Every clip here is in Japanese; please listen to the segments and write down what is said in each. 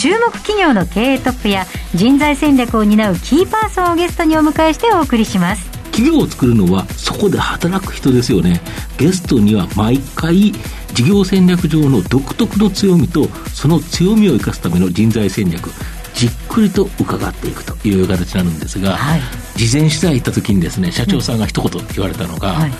注目企業の経営トップや人材戦略を担うキーパーソンをゲストにお迎えしてお送りします。企業を作るのはそこで働く人ですよね。ゲストには毎回事業戦略上の独特の強みとその強みを生かすための人材戦略じっくりと伺っていくという形になるんですが、はい、事前取材行った時にですね社長さんが一言言われたのが、はい、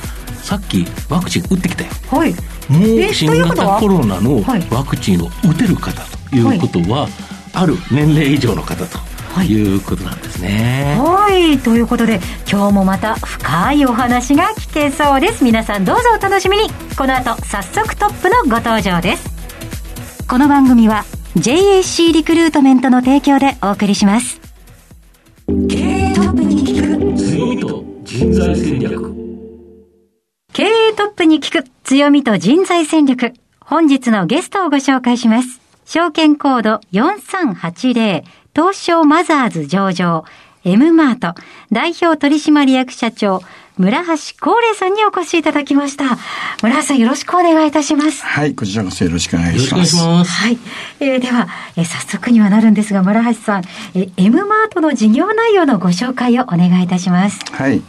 さっきワクチン打ってきたよ、はい、もう新型コロナのワクチンを打てる方ということは、ある年齢以上の方とはい、いうことなんですね。はい、ということで今日もまた深いお話が聞けそうです。皆さんどうぞお楽しみに。この後早速トップのご登場です。この番組は JAC リクルートメントの提供でお送りします。経営トップに聞く強みと人材戦略。経営トップに聞く強みと人材戦略。本日のゲストをご紹介します。証券コード4380東証マザーズ上場、M マート、代表取締役社長、村橋光礼さんにお越しいただきました。村橋さんよろしくお願いいたします。はい、こちらこそよろしくお願いします。ますはい。えー、では、えー、早速にはなるんですが、村橋さん、えー、M マートの事業内容のご紹介をお願いいたします。はい。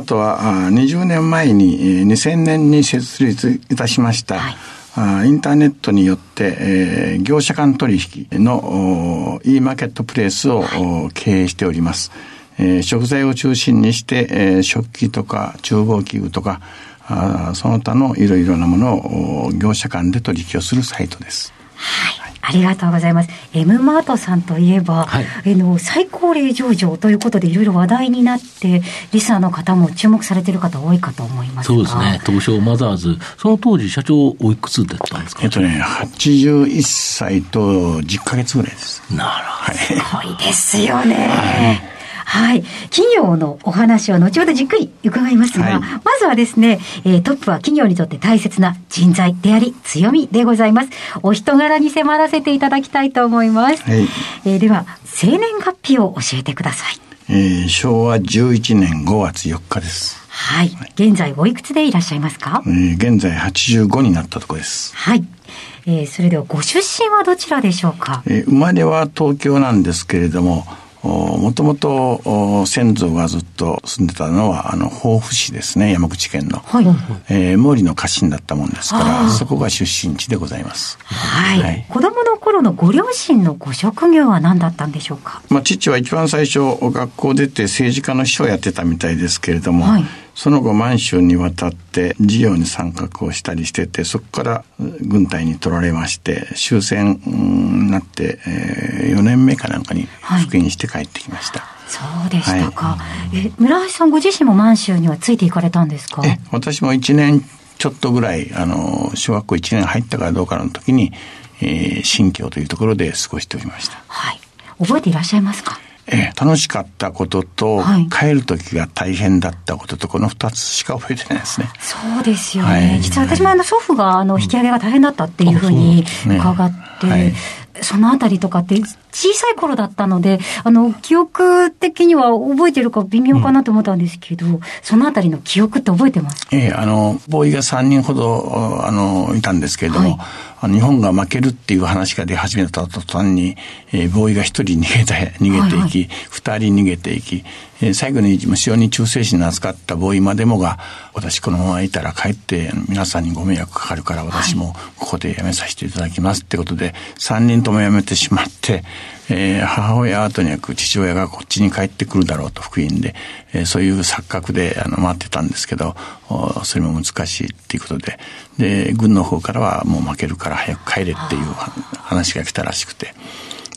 ートは20年前に2000年に設立いたしました。はいインターネットによって、えー、業者間取引の e マーケットプレイスを、経営しております。えー、食材を中心にして、えー、食器とか厨房器具とかあその他のいろいろなものを業者間で取引をするサイトです。はいありがとうございます。M マートさんといえば、はい、の最高齢上場ということでいろいろ話題になって、リスナーの方も注目されている方多いかと思いますそうですね。東証マザーズ。その当時社長おいくつだったんですか？えっとね、81歳と10ヶ月ぐらいです。なるほど。すごいですよね。はいはい。企業のお話は後ほどじっくり伺いますが、はい、まずはですね、えー、トップは企業にとって大切な人材であり強みでございます。お人柄に迫らせていただきたいと思います。はい、えー、では、生年月日を教えてください。えー、昭和11年5月4日です。はい。現在おいくつでいらっしゃいますか、えー、現在85になったところです。はい。えー、それではご出身はどちらでしょうか、えー、生まれは東京なんですけれども、もともと先祖がずっと住んでたのはあの防府市ですね山口県の、はい、えー、毛利の家臣だったもんですからそこが出身地でございます、はい、はい、子供の頃のご両親のご職業は何だったんでしょうか、まあ、父は一番最初学校出て政治家の秘書をやってたみたいですけれども、はいその後満州に渡って事業に参画をしたりしてて、そこから軍隊に取られまして、終戦になって、えー、4年目かなんかに復員して帰ってきました。はいそうでしたか。はい、え、村橋さんご自身も満州にはついていかれたんですか？え、私も1年ちょっとぐらい、あの、小学校1年入ったかどうかの時に、えー、新疆というところで過ごしておりました。はい。覚えていらっしゃいますか？えー、楽しかったことと、はい、帰る時が大変だったことと、この二つしか覚えてないですね。そうですよね。はい、実は私もあの祖父があの引き上げが大変だったっていうふうに伺って、ねはい、そのあたりとかって小さい頃だったので、あの、記憶的には覚えてるか微妙かなと思ったんですけど、うん、そのあたりの記憶って覚えてますええあの、ボーイが3人ほど、あの、いたんですけれども、はい、日本が負けるっていう話が出始めた途端に、えー、ボーイが1人逃げた、逃げていき、はいはい、2人逃げていき、えー、最後に無性に忠誠心の扱ったボーイまでもが、私このままいたら帰って皆さんにご迷惑かかるから私もここで辞めさせていただきますってことで、3人とも辞めてしまって、えー、母親はとにかく父親がこっちに帰ってくるだろうと福音で、えー、そういう錯覚であの待ってたんですけど、それも難しいっていうことで、で、軍の方からはもう負けるから早く帰れっていう話が来たらしくて、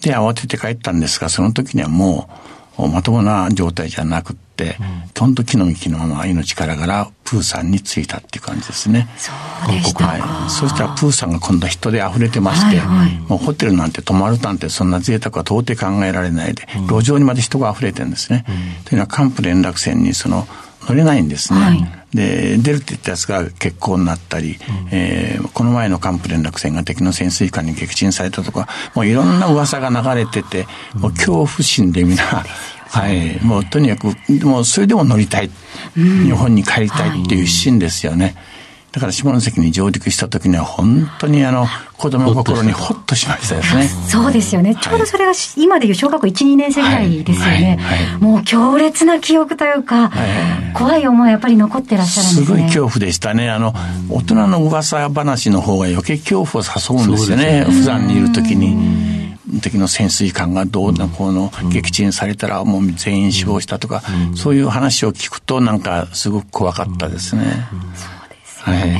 で、慌てて帰ったんですが、その時にはもうまともな状態じゃなくてって、、本当木の幹のまま命からがらプーさんに着いたっていう感じですね。そうでしたはい。そしたらプーさんが今度は人で溢れてまして、はいはい、もうホテルなんて泊まるなんてそんな贅沢は到底考えられないで、うん、路上にまで人が溢れてるんですね。うん、というのは幹部連絡船にその乗れないんですね。はいで、出るって言ったやつが結婚になったり、うん、えー、この前の幹部連絡船が敵の潜水艦に撃沈されたとか、もういろんな噂が流れてて、もう恐怖心で皆、はい、もうとにかく、もうそれでも乗りたい、日本に帰りたいっていう一心ですよね。はいだから下関に上陸した時には本当にあの子供心にほっとしましたですね。そうですよね。ちょうどそれが今でいう小学校1、2年生ぐらいですよね。もう強烈な記憶というか、怖い思いやっぱり残ってらっしゃるんですね。すごい恐怖でしたね。あの、大人の噂話の方が余計恐怖を誘うんですよね。普段にいる時に。敵の潜水艦がどうなこの撃沈されたらもう全員死亡したとか、そういう話を聞くとなんかすごく怖かったですね。はい、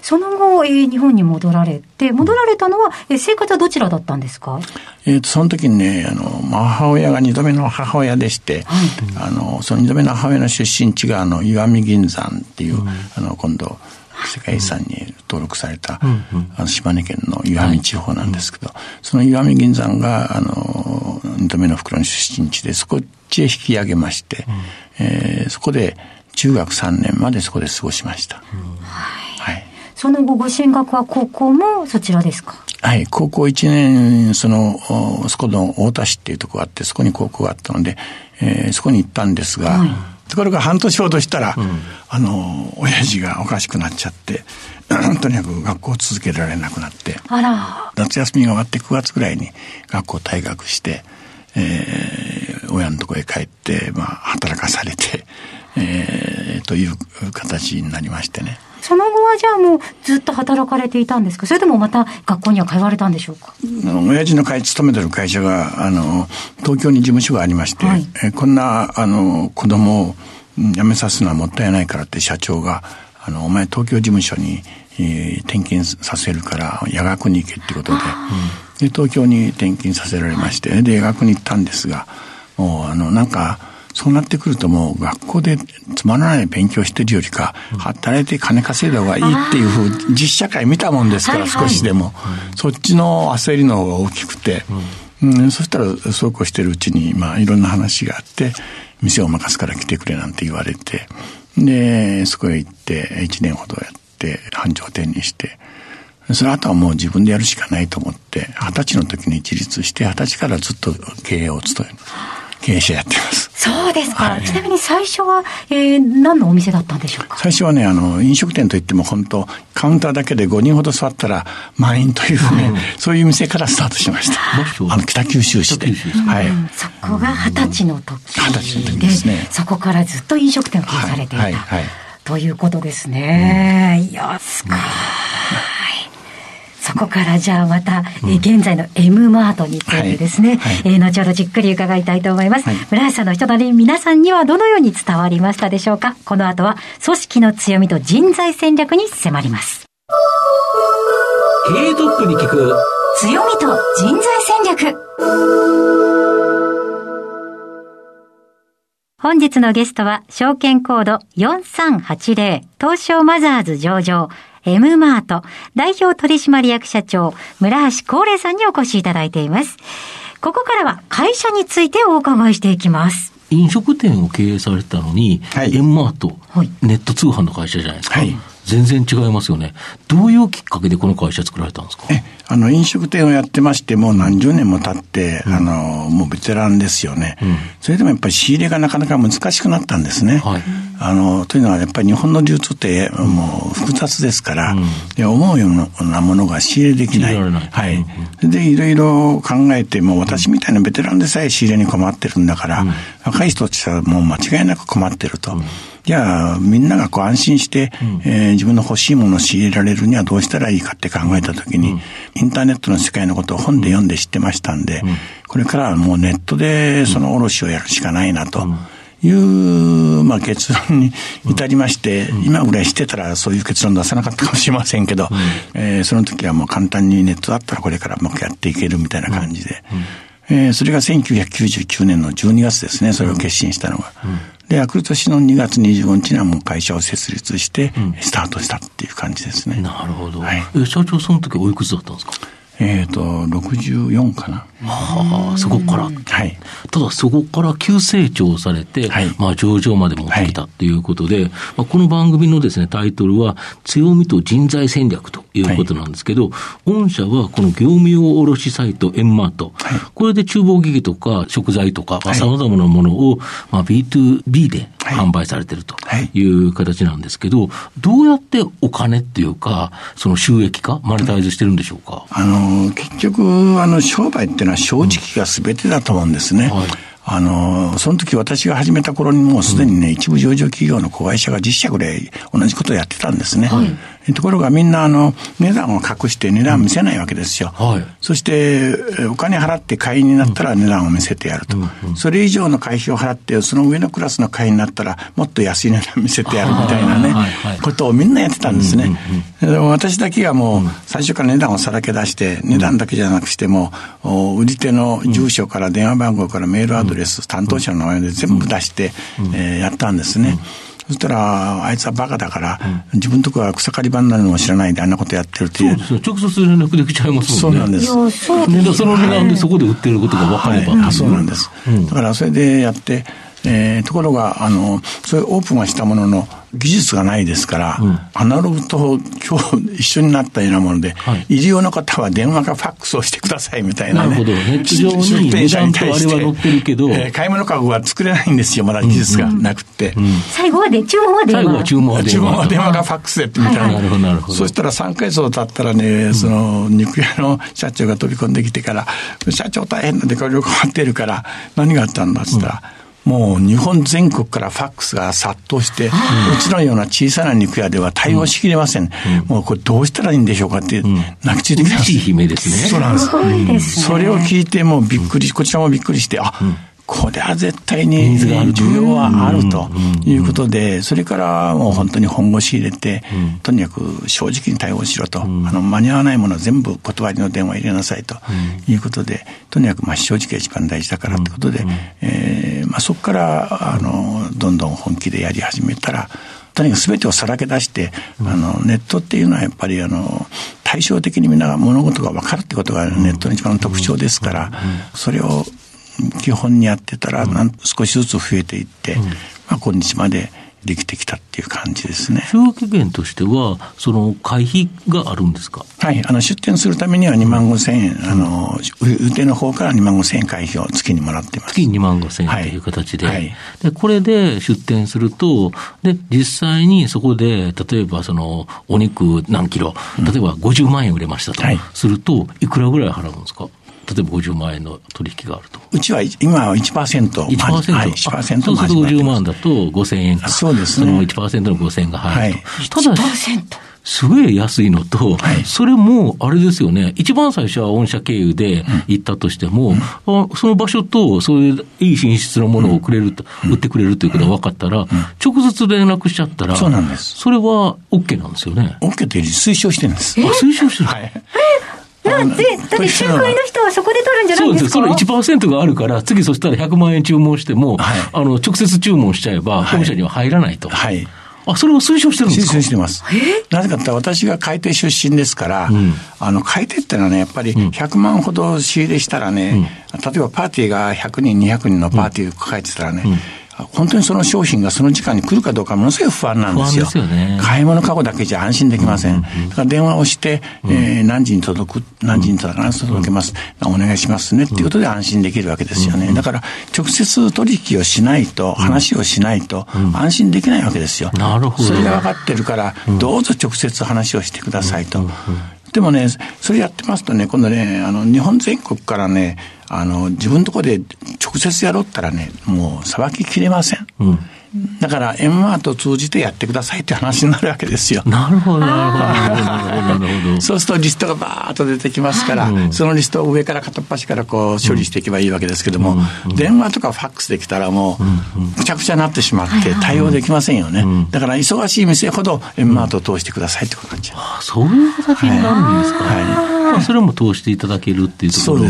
その後、えー、日本に戻られて、戻られたのは、えー、生活はどちらだったんですか？えっ、と、その時にね、あの、母親が二度目の母親でして、はい、あの、その二度目の母親の出身地が、あの、岩見銀山っていう、うん、あの、今度、世界遺産に登録された、うん、あの島根県の岩見地方なんですけど、はい、その岩見銀山が、あの、二度目の袋の出身地で、そこへ引き上げまして、うん、えー、そこで、中学3年までそこで過ごしました。はい。その後ご進学は高校もそちらですか？はい、高校1年、その、そこの太田市っていうとこがあって、そこに高校があったので、えー、そこに行ったんですが、はい、ところが半年ほどしたら、うん、あの、親父がおかしくなっちゃって、とにかく学校を続けられなくなって、夏休みが終わって9月ぐらいに学校退学して、えー、親のとこへ帰って、まあ、働かされて、えー、という形になりましてね。その後はじゃあもうずっと働かれていたんですか？それともまた学校には通われたんでしょうか？親父の会勤めてる会社が、あの、東京に事務所がありまして、はい、えこんな、あの、子供を辞めさすのはもったいないからって社長が、あの、お前東京事務所に、えー、転勤させるから夜学に行けってことで、で東京に転勤させられまして、で、夜学に行ったんですが、もう、あの、なんか、そうなってくるともう学校でつまらない勉強してるよりか、働いて金稼いだ方がいいっていうふう、実社会見たもんですから、少しでも。そっちの焦りの方が大きくて、うん、そしたらそうこうしてるうちに、まあいろんな話があって、店を任すから来てくれなんて言われて、で、そこへ行って1年ほどやって、繁盛店にして、その後はもう自分でやるしかないと思って、二十歳の時に自立して、二十歳からずっと経営を務める。経営者やってます。そうですか。はい、ちなみに最初は、えー、何のお店だったんでしょうか？最初はね、あの、飲食店といっても本当、カウンターだけで5人ほど座ったら満員というね、はい、そういう店からスタートしました。あの、北九州市で。はい。そこが二十歳の時二十歳の時ですね。そこからずっと飲食店を経営されていた。はい。はい、ということですね。うん、いや、すごい。そこからじゃあまた、うん、え現在の M マートについてですね、はい、えー、後ほどじっくり伺いたいと思います。はい、村橋さんの人とり皆さんにはどのように伝わりましたでしょうか？この後は組織の強みと人材戦略に迫ります。経営トップに聞く。強みと人材戦略。本日のゲストは、証券コード4380東証マザーズ上場 M マート代表取締役社長村橋光礼さんにお越しいただいています。ここからは会社についてお伺いしていきます。飲食店を経営されてたのに、はい、M マート、はい、ネット通販の会社じゃないですか。はい全然違いますよね。どういうきっかけでこの会社作られたんですか？え、あの、飲食店をやってまして、もう何十年も経って、うん、あの、もうベテランですよね、うん、それでもやっぱり仕入れがなかなか難しくなったんですね。はい、あの、というのはやっぱり日本の流通ってもう複雑ですから、うん、で思うようなものが仕入れできない。ない。はい。で、いろいろ考えて、もう私みたいなベテランでさえ仕入れに困ってるんだから、若い人たちはもう間違いなく困ってると。じゃあ、みんながこう安心して、うん、えー、自分の欲しいものを仕入れられるにはどうしたらいいかって考えたときに、うん、インターネットの世界のことを本で読んで知ってましたんで、うん、これからはもうネットでその卸をやるしかないなと。いう、まあ、結論に至りまして、今ぐらいしてたらそういう結論出さなかったかもしれませんけど、えー、その時はもう簡単にネットだったらこれからうまくやっていけるみたいな感じで、えー、それが1999年の12月ですね、それを決心したのが。で、翌年の2月25日にはもう会社を設立して、スタートしたっていう感じですね。なるほど。はい、え、社長その時おいくつだったんですか？えっ、ー、と、64かな。はあ、そこから。はい。ただ、そこから急成長されて、はい、まあ、上場まで持ってきたということで、はい、まあ、この番組のですね、タイトルは、強みと人材戦略ということなんですけど、はい、御社はこの業務用卸サイト、エンマート、はい、これで厨房機器とか食材とか、さまざ、まなものを、まあ、B2B で販売されてるという形なんですけど、どうやってお金っていうか、その収益化、マネタイズしてるんでしょうか？あの、結局、あの、商売っていうのは正直が全てだと思うんですね。うんはいあの、その時私が始めた頃にもうすでにね、一部上場企業の子会社が10社ぐらい同じことをやってたんですね。はい、ところがみんなあの値段を隠して値段を見せないわけですよ。はい、そしてお金払って会員になったら値段を見せてやると。それ以上の会費を払ってその上のクラスの会員になったらもっと安い値段見せてやるみたいなね、ことをみんなやってたんですね。でも私だけはもう最初から値段をさらけ出して値段だけじゃなくしても売り手の住所から電話番号からメールアドレス、担当者の名前で全部出して、えー、やったんですね。そしたら、あいつはバカだから、うん、自分とこは草刈り場になるのも知らないであんなことやってるっていう。そうです直接連絡できちゃいますもんね。そうなんです。そでその値段でそこで売ってることが分かれば、はい、そうなんです。うん、だからそれでやって、えー、ところが、あの、そういうオープンはしたものの、技術がないですから、うん、アナログと今日一緒になったようなもので、はい、入り用の方は電話かファックスをしてくださいみたいなね。なるほど。ネット上に値段とあれは載ってるけど、えー、買い物かごは作れないんですよ、まだ技術がなくて。うんうん、最後はで、注文は電話。最後は注文は電話。注文は電話かファックスでってみたいな。なるほど、なるほど。そしたら3ヶ月経ったらね、その肉屋の社長が飛び込んできてから、社長大変なんでこれを困ってるから、何があったんだっつったら、もう日本全国からファックスが殺到して、うちのような小さな肉屋では対応しきれません。もうこれどうしたらいいんでしょうかって、泣きついてきた。嬉しい悲鳴ですね。そうなんです。それを聞いてもうびっくり、こちらもびっくりして、あ、これは絶対に需要はあるということで、それからもう本当に本腰入れて、とにかく正直に対応しろと、あの間に合わないものは全部断りの電話入れなさいということで、とにかくまあ正直が一番大事だからということで、えーまあ、そこからあのどんどん本気でやり始めたら、とにかく全てをさらけ出して、あのネットっていうのはやっぱりあの対照的にみんな物事が分かるってことがネットの一番の特徴ですから、それを基本にやってたら、なん少しずつ増えていって、まあ、今日までできてきたっていう感じですね。収益源としては、その会費があるんですか？はい、あの出店するためには2万5千円、うん、あの、売手の方から2万5千円会費を月にもらってます。月に2万5千円という形で、はい、で、これで出店すると、で、実際にそこで、例えばその、お肉何キロ、例えば50万円売れましたと、すると、いくらぐらい払うんですか？例えば50万円の取引があると。うちは今は1%。1%? はい、1%そうすると50万だと5000円か。そうですね。その1%の5000円が入ると。はい、ただ、すごい安いのと、はい、それもあれですよね、一番最初は御社経由で行ったとしても、うん、その場所とそういういい品質のものをくれると、うん、売ってくれるということが分かったら、うん、直接連絡しちゃったら、そうなんです。それは OK なんですよね。OK というより推奨してるんです。あ、推奨してる。はいなんで、だって仲介の人はそこで取るんじゃないですか？そうです。その1%があるから、次そしたら100万円注文しても、はい、あの、直接注文しちゃえば、本社には入らないと。はい。あ、それを推奨してるんですか？推奨してます。なぜかって私が買い手出身ですから、うん、あの、買い手ってのはね、やっぱり100万ほど仕入れしたらね、うん、例えばパーティーが100人、200人のパーティーを抱えてたらね、うん本当にその商品がその時間に来るかどうかものすごい不安なんですよ。すよね、買い物かごだけじゃ安心できません。だから電話をして、うん、えー、何時に届く、何時に届か届けます、うん、お願いしますねっていうことで安心できるわけですよね。だから直接取引をしないと、話をしないと安心できないわけですよ。なるほど。それが分かってるから、どうぞ直接話をしてくださいと。でもね、それやってますとね、今度ね、あの、日本全国からね、あの、自分のところで直接やろうったらね、もう、さばききれません。うんだから、エンマートを通じてやってくださいって話になるわけですよ。なるほど、なるほど、なるほど。そうするとリストがバーッと出てきますから、うん、そのリストを上から片っ端からこう処理していけばいいわけですけども、うん、電話とかファックスできたらもう、むちゃくちゃになってしまって対応できませんよね。だから、忙しい店ほどエンマートを通してくださいってことになっちゃう。そういう形になるんですか。はい。まあ、それも通していただけるっていうところも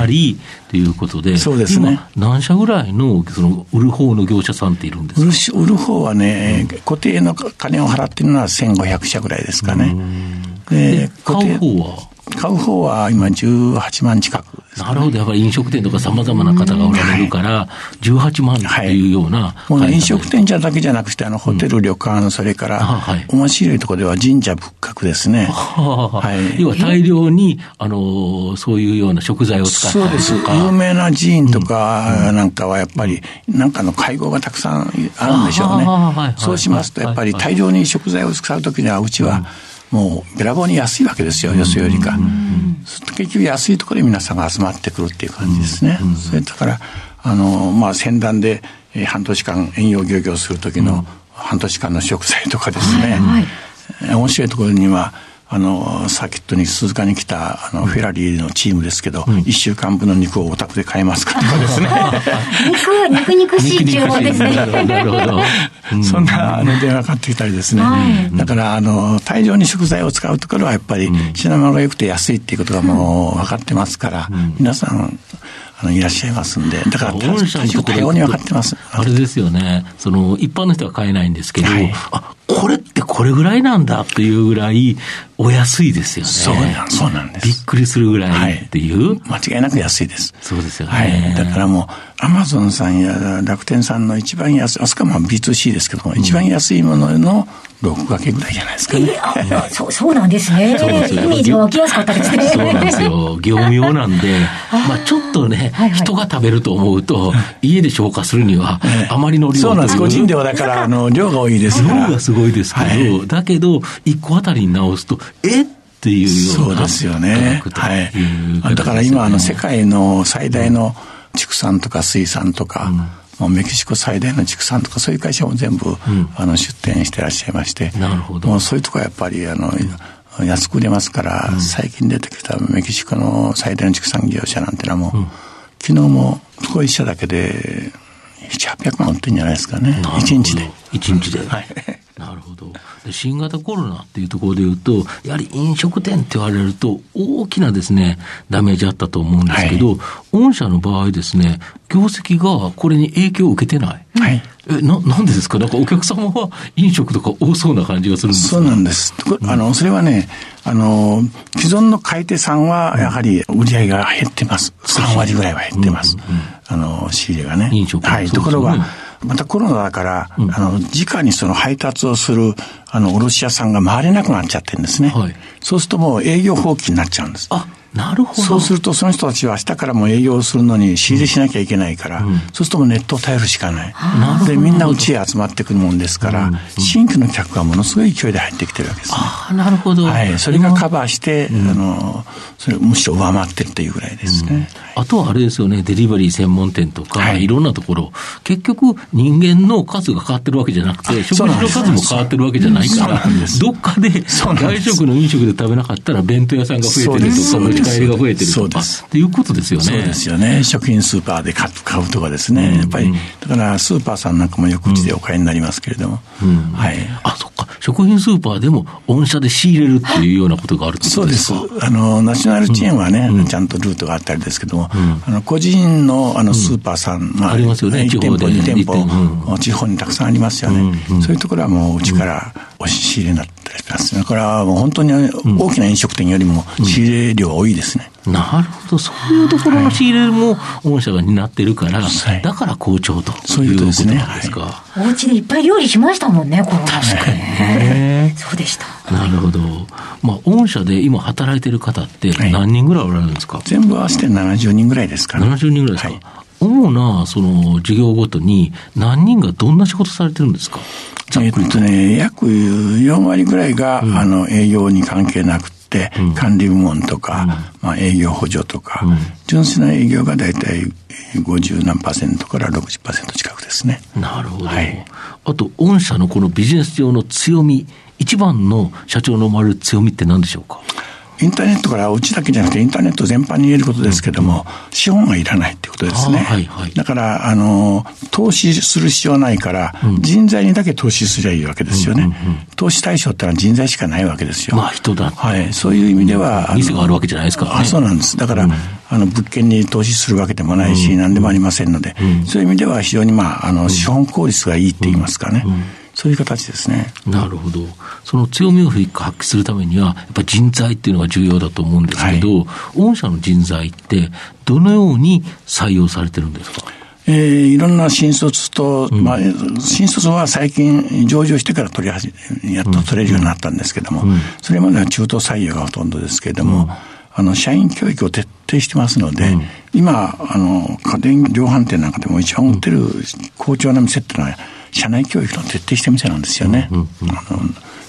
あり、ということで、そうですね。何社ぐらいの、その、売る方の業者さんっているんですか？売る方はね、固定の金を払ってるのは1500社ぐらいですかね。で、買う方は？買う方は今18万近く、ね、なるほど。やっぱり飲食店とかさまざまな方がおられるから、18万っていうような、はい、もう、ね、飲食店じゃだけじゃなくて、あの、ホテル、旅館、それから、はい、面白いところでは神社仏閣ですね。はい、要は大量に、あの、そういうような食材を使ったりとか。そうです。有名な寺院とかなんかはやっぱり、なんかの会合がたくさんあるんでしょうね。そうしますと、やっぱり大量に食材を使うときには、うちは、もうべらぼうに安いわけですよ、よそよりか。結局安いところで皆さんが集まってくるっていう感じですね。それだから、あの、まあ、船団で、えー、半年間遠洋漁業する時の半年間の食材とかですね、はいはい、面白いところには、あの、サーキットに鈴鹿に来た、あの、フェラリーのチームですけど、一、うん、週間分の肉をお宅で買えますかと。かですね。肉、肉肉しい注文ですね。なるほど。そんな、あの、電話かかってきたりですね。はい、だから、あの、大量に食材を使うところはやっぱり、品物が良くて安いっていうことがもう分かってますから、うん、皆さん、あのいらっしゃいますんで、だから御社のところに分かってます。あれですよね、その一般の人は買えないんですけど、はい、あこれってこれぐらいなんだっていうぐらい、お安いですよね。そうなんそうなんです。びっくりするぐらいっていう、はい、間違いなく安いです。そうですよね。はい。だからもう、アマゾンさんや楽天さんの一番安い、あそこはまあ B2C ですけども、一番安いものの6掛けぐらいじゃないですかね。えー、そうそうなんですね。そうですよ。イメージが湧きやすかったですね。そうなんですよ。業務用なんで、まあちょっとね、はいはい、人が食べると思うと、家で消化するには、あまりの量そうなんです。個人量だから、あの、量が多いですから。量がすごいですけど、はい、だけど、1個あたりに直すと、えっていうような。そうですよね。はい。だから今、あの、世界の最大の畜産とか水産とか、うんメキシコ最大の畜産とかそういう会社も全部、うん、あの出店してらっしゃいましてなるほどもうそういうとこはやっぱりあの、うん、安く売れますから、うん、最近出てきたメキシコの最大の畜産業者なんてのはもう、昨日もここ一社だけで7、800万売ってるんじゃないですかね。1日で。1日で。はい。なるほど。新型コロナっていうところで言うと、やはり飲食店って言われると、大きなですね、ダメージあったと思うんですけど、はい、御社の場合ですね、業績がこれに影響を受けてない。はい。え、な、なんでですか？なんかお客様は飲食とか多そうな感じがするんですか？そうなんです。あの、それはね、あの、既存の買い手さんは、やはり売り上げが減ってます。3割ぐらいは減ってます。うんうん、あの、仕入れがね。飲食はい。ところが、またコロナだから、うん、あの、直にその配達をする、あの、卸屋さんが回れなくなっちゃってるんですね。はい。そうするともう営業放棄になっちゃうんです。あ、なるほど。そうすると、その人たちは明日からも営業するのに仕入れしなきゃいけないから、うん、そうするともうネットを頼るしかない。うん、で、みんなうちへ集まってくるもんですから、うん、新規の客がものすごい勢いで入ってきてるわけですね。ああ、なるほど。はい。それがカバーして、あの、それむしろ上回ってるっていうぐらいですね。あとはあれですよね、デリバリー専門店とか、はい、いろんなところ、結局人間の数が変わってるわけじゃなくて、食事の数も変わってるわけじゃないから、どっかで外食の飲食で食べなかったら弁当屋さんが増えてるとか、持ち帰りが増えてるとか。っていうことですよね。そうですよね。食品スーパーで買うとかですね。うん、やっぱり、だからスーパーさんなんかもよくうちでお買いになりますけれども。うん、はい。あ、そ。食品スーパーでも御社で仕入れるっていうようなことがあるそうです。あの、ナショナルチェーンはね、うん、ちゃんとルートがあったりですけども、あの個人のあのスーパーさん、まあ、ありますよね、1店舗、2店舗、地方にたくさんありますよね。そういうところはもううちから押し仕入れになったりします。だからもう本当に大きな飲食店よりも仕入れ量は多いですね。なるほど、そういうところの仕入れも御社が担ってるから、はい、だから好調ということですね。ですか。はい、お家でいっぱい料理しましたもんね、コロナ確かにね。そうでした。なるほど。まあ、御社で今働いてる方って何人ぐらいおられるんですか、はい、全部合わせて70人ぐらいですかね。70人ぐらいですか？主なその事業ごとに何人がどんな仕事されてるんですか？えっとね、約4割ぐらいが、うん、あの営業に関係なく、管理部門とか、まあ、営業補助とか、純粋な営業が大体50何パーセントから60%近くですね。なるほど。はい、あと、御社のこのビジネス上の強み、一番の社長の思われる強みって何でしょうか？インターネットからうちだけじゃなくてインターネット全般に言えることですけども、資本がいらないってことですね。はいはい、だから、あの、投資する必要ないから、人材にだけ投資すりゃいいわけですよね。投資対象ってのは人材しかないわけですよ。まあ人だ。はい。そういう意味では。店があるわけじゃないですか、ね、あ、そうなんです。だから、あの、物件に投資するわけでもないし、何でもありませんので、そういう意味では非常にまあ、あの、資本効率がいいって言いますかね。そういう形ですね。なるほど。その強みを発揮するためには、やっぱり人材っていうのが重要だと思うんですけど、はい、御社の人材って、どのように採用されてるんですか？えー、いろんな新卒と、うん、まあ、新卒は最近上場してから取り始め、やっと取れるようになったんですけども、うん、それまでは中途採用がほとんどですけれども、うん、あの、社員教育を徹底してますので、今、あの、家電量販店なんかでも一番売ってる好調な店っていうのは、社内教育の徹底した店なんですよね。うんうん、あの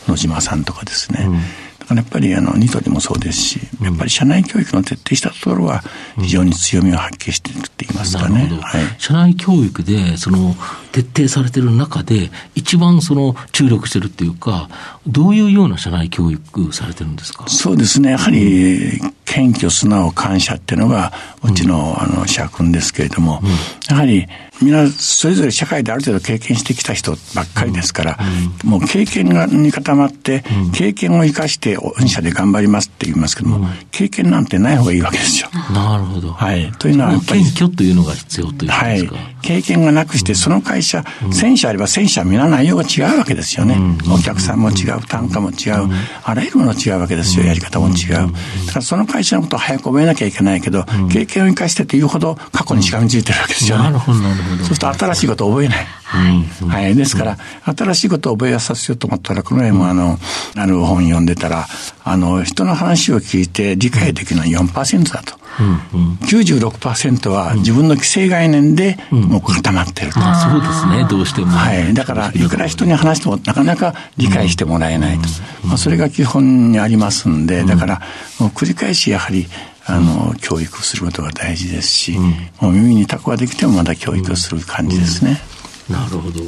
野島さんとかですね。うん、だからやっぱりあのニトリもそうですし、やっぱり社内教育の徹底したところは非常に強みを発揮しているって言いますかね。はい、社内教育でその徹底されてる中で一番その注力してるっていうか、どういうような社内教育されてるんですか？そうですね。やはり謙虚、素直、感謝っていうのがうちのあの社訓ですけれども、やはりみんなそれぞれ社会である程度経験してきた人ばっかりですから、うん、もう経験に固まって、うん、経験を生かして御社で頑張りますって言いますけども、うん、経験なんてない方がいいわけですよ。なるほど。はい。というのはやっぱり。謙虚というのが必要というはい。経験がなくして、その会社、1000社あれば1000社皆内容が違うわけですよね。お客さんも違う、単価も違う、あらゆるもの違うわけですよ。やり方も違う。だからその会社のことを早く覚えなきゃいけないけど、経験を生かしてというほど過去にしがみついてるわけですよね。なるほど、なるほど。そうすると新しいことを覚えない。はい。はい。ですから、新しいことを覚えさせようと思ったら、この辺もあの、ある本読んでたら、あの、人の話を聞いて理解できるのは4%だと。うんうん、96%は自分の既成概念でもう固まってると、うん、そうですね、どうしても。はい。だから、いくら人に話してもなかなか理解してもらえないと。まあ、それが基本にありますんで、だから、もう繰り返しやはり、あの、教育することが大事ですし、もう耳にタコができてもまだ教育をする感じですね。なるほど。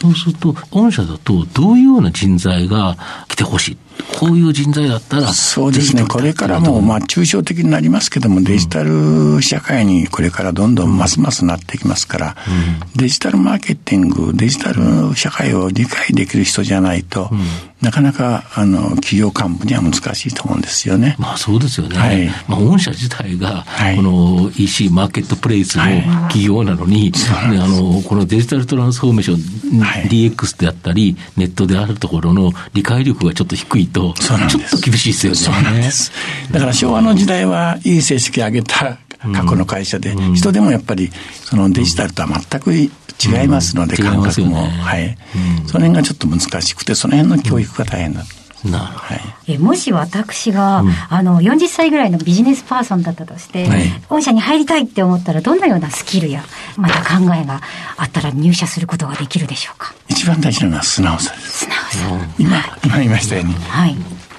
そうすると、御社だと、どういうような人材が来てほしい？こういう人材だったら。そうですね。これからも、まあ、抽象的になりますけども、デジタル社会にこれからどんどんますますなっていきますから、うん、デジタルマーケティング、デジタル社会を理解できる人じゃないと、うん、なかなか、あの、企業幹部には難しいと思うんですよね。まあ、そうですよね。はい、まあ、御社自体が、この EC マーケットプレイスの企業なのに、はい、あの、このデジタルトランスフォーメーション、はい、DX であったり、ネットであるところの理解力がちょっと低いと、ちょっと厳しいですよね。そうなんです。だから昭和の時代はいい成績上げた過去の会社で、うん、人でもやっぱりそのデジタルとは全く違いますので、感覚も。ね、はい。その辺がちょっと難しくて、その辺の教育が大変だ。なるほど、はい、えもし私が、うん、あの40歳ぐらいのビジネスパーソンだったとして、はい、御社に入りたいって思ったらどんなようなスキルやまた考えがあったら入社することができるでしょうか？一番大事なのは素直さです。素直さ、今、今言いましたように、はい、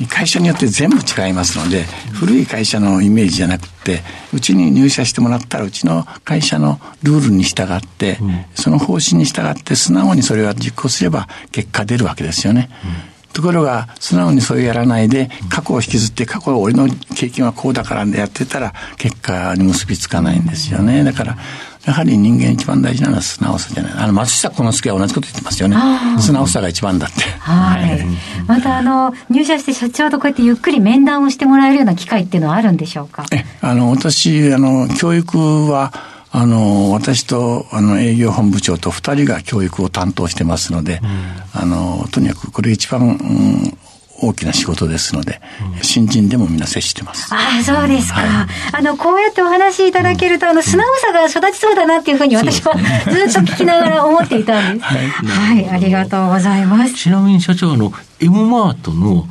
会社によって全部違いますので、古い会社のイメージじゃなくて、うちに入社してもらったら、うちの会社のルールに従って、うん、その方針に従って、素直にそれを実行すれば、結果出るわけですよね。うんところが、素直にそれやらないで、過去を引きずって、過去俺の経験はこうだからでやってたら、結果に結びつかないんですよね。だから、やはり人間一番大事なのは素直さじゃない。あの、松下幸之助は同じこと言ってますよね。素直さが一番だって。はい。また、あの、入社して社長とこうやってゆっくり面談をしてもらえるような機会っていうのはあるんでしょうか？え、あの、私、あの、教育は、あの、私と、あの、営業本部長と二人が教育を担当してますので、うん、あの、とにかくこれ一番、うん大きな仕事ですので、うん、新人でもみんな接してます。ああ、そうですか、はい、あの、こうやってお話しいただけると、あの、素直さが育ちそうだなっていうふうに私は ずっと聞きながら思っていたんです。はい、はい、ありがとうございます。ちなみに社長、あの、M マートの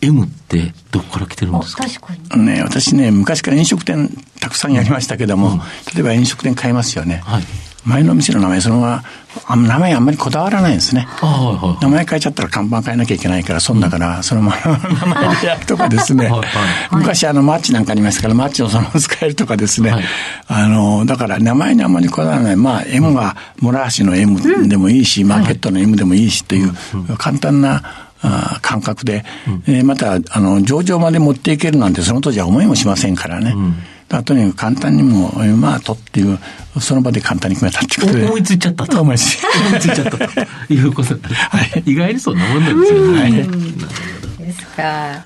M ってどこから来てるんですか？確かに。ね、私ね、昔から飲食店たくさんやりましたけども、うん、例えば飲食店買いますよね。はい。前の店の名前そのままあ名前あんまりこだわらないんですね、はいはい、名前変えちゃったら看板変えなきゃいけないから損だから、そのまま名前でやるとかですね。はい、昔あのマッチなんかありますからマッチをそのまま使えるとかですね、はい、あのだから名前にあんまりこだわらない。まあ M は諸橋の M でもいいし、マーケットの M でもいいしという簡単なあ感覚で、うん、えー、また、あの、上場まで持っていけるなんてその当時は思いもしませんからね。うんとにかく簡単にも、まあ、とっていう、その場で簡単に決めたっていうことで。思いついちゃったと。思いついちゃった ということで。はい、意外にそんなもんなんですよね。はい。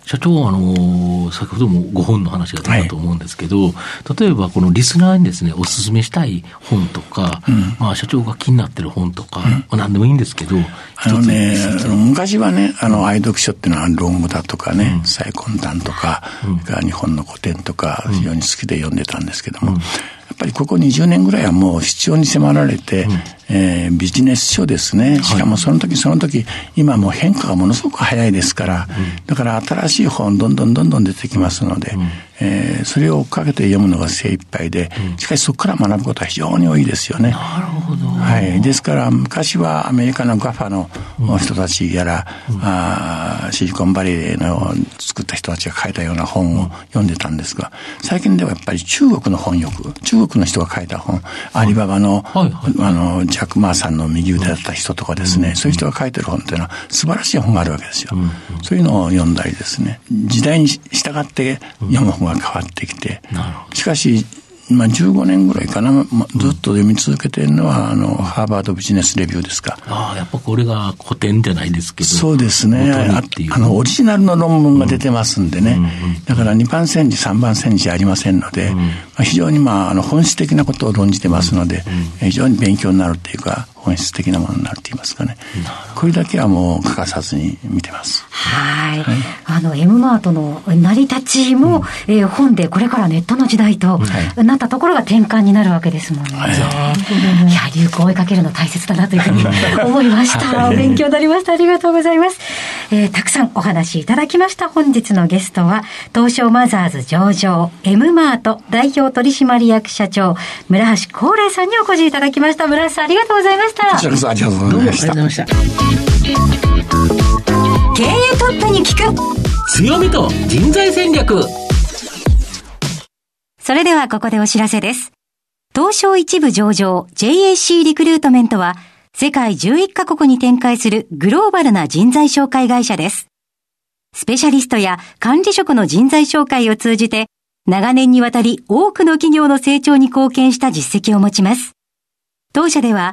社長、あの、先ほどもご本の話が出たと思うんですけど、はい、例えばこのリスナーにですね、お勧めしたい本とか、うん、まあ社長が気になってる本とか、うん、まあ何でもいいんですけど、あのね、昔はね、あの、愛読書っていうのは論語だとかね、最根端とか、うん、日本の古典とか、非常に好きで読んでたんですけども、やっぱりここ20年ぐらいはもう必要に迫られて、うん、えー、ビジネス書ですね。しかもその時その時、今もう変化がものすごく早いですから、うん、だから新しい本どんどんどんどん出てきますので、うん、えー、それを追っかけて読むのが精一杯で、しかしそこから学ぶことは非常に多いですよね。なるほど。はい。ですから昔はアメリカのガファの人たちやら、あシリコンバレーの作った人たちが書いたような本を読んでたんですが、最近ではやっぱり中国の本よく、中国の人が書いた本、アリババの、はいはい、あの、ジャック・マーさんの右腕だった人とかですね、そういう人が書いてる本っていうのは素晴らしい本があるわけですよ。そういうのを読んだりですね、時代に従って読む本が変わってきて、しかし、まあ、15年ぐらいかな、まあ、ずっと読み続けてるのは、あの、ハーバードビジネスレビューですか。ああ、やっぱこれが古典じゃないですけど。そうですね。ああの、オリジナルの論文が出てますんでね。うんうんうん、だから2番煎じ、3番煎じありませんので、うん、まあ、非常にまあ、あの、本質的なことを論じてますので、うん、非常に勉強になるっていうか、本質的なものになると言いますかね。これだけはもう欠かさずに見てます。はい。あの、M マートの成り立ちも、うん、えー、本でこれからネットの時代と、なったところが転換になるわけですもんね。はい、いや、流行を追いかけるの大切だなというふうに思いました。はい、勉強になりました。ありがとうございます。えー、たくさんお話いただきました。本日のゲストは、東証マザーズ上場、M マート代表取締役社長、村橋光礼さんにお越しいただきました。村橋さん、ありがとうございました。こちらこそありがとうございました。どうもありがとうございました。経営トップに聞く強みと人材戦略それではここでお知らせです。東証一部上場 JAC リクルートメントは世界11カ国に展開するグローバルな人材紹介会社です。スペシャリストや管理職の人材紹介を通じて長年にわたり多くの企業の成長に貢献した実績を持ちます。当社では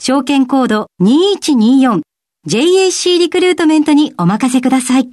証券コード 2124JAC リクルートメントにお任せください。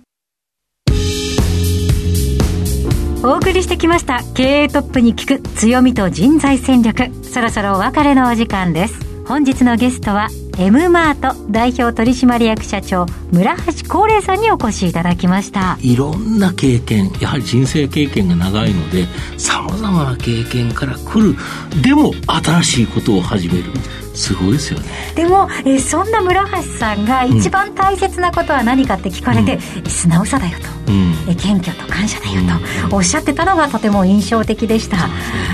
お送りしてきました経営トップに聞く強みと人材戦略そろそろお別れのお時間です本日のゲストは M マート代表取締役社長村橋光礼さんにお越しいただきました。いろんな経験やはり人生経験が長いのでさまざまな経験から来るでも新しいことを始める。すごいですよね。でも、えー、そんな村橋さんが一番大切なことは何かって聞かれて、うん、素直さだよと、うん、え謙虚と感謝だよと、おっしゃってたのがとても印象的でした、ね。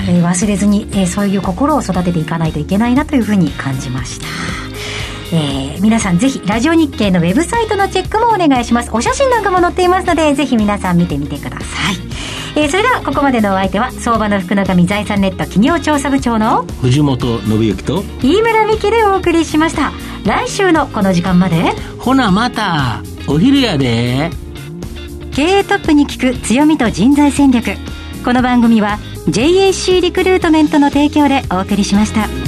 えー、忘れずに、えー、そういう心を育てていかないといけないなというふうに感じましたえー、皆さんぜひラジオ日経のウェブサイトのチェックもお願いします。お写真なんかも載っていますのでぜひ皆さん見てみてください。えー、それではここまでのお相手は相場の福の神財産ネット企業調査部長の藤本信之と飯村美希でお送りしました。来週のこの時間までほなまたお昼やで。経営トップに聞く強みと人材戦略。この番組は JAC リクルートメントの提供でお送りしました。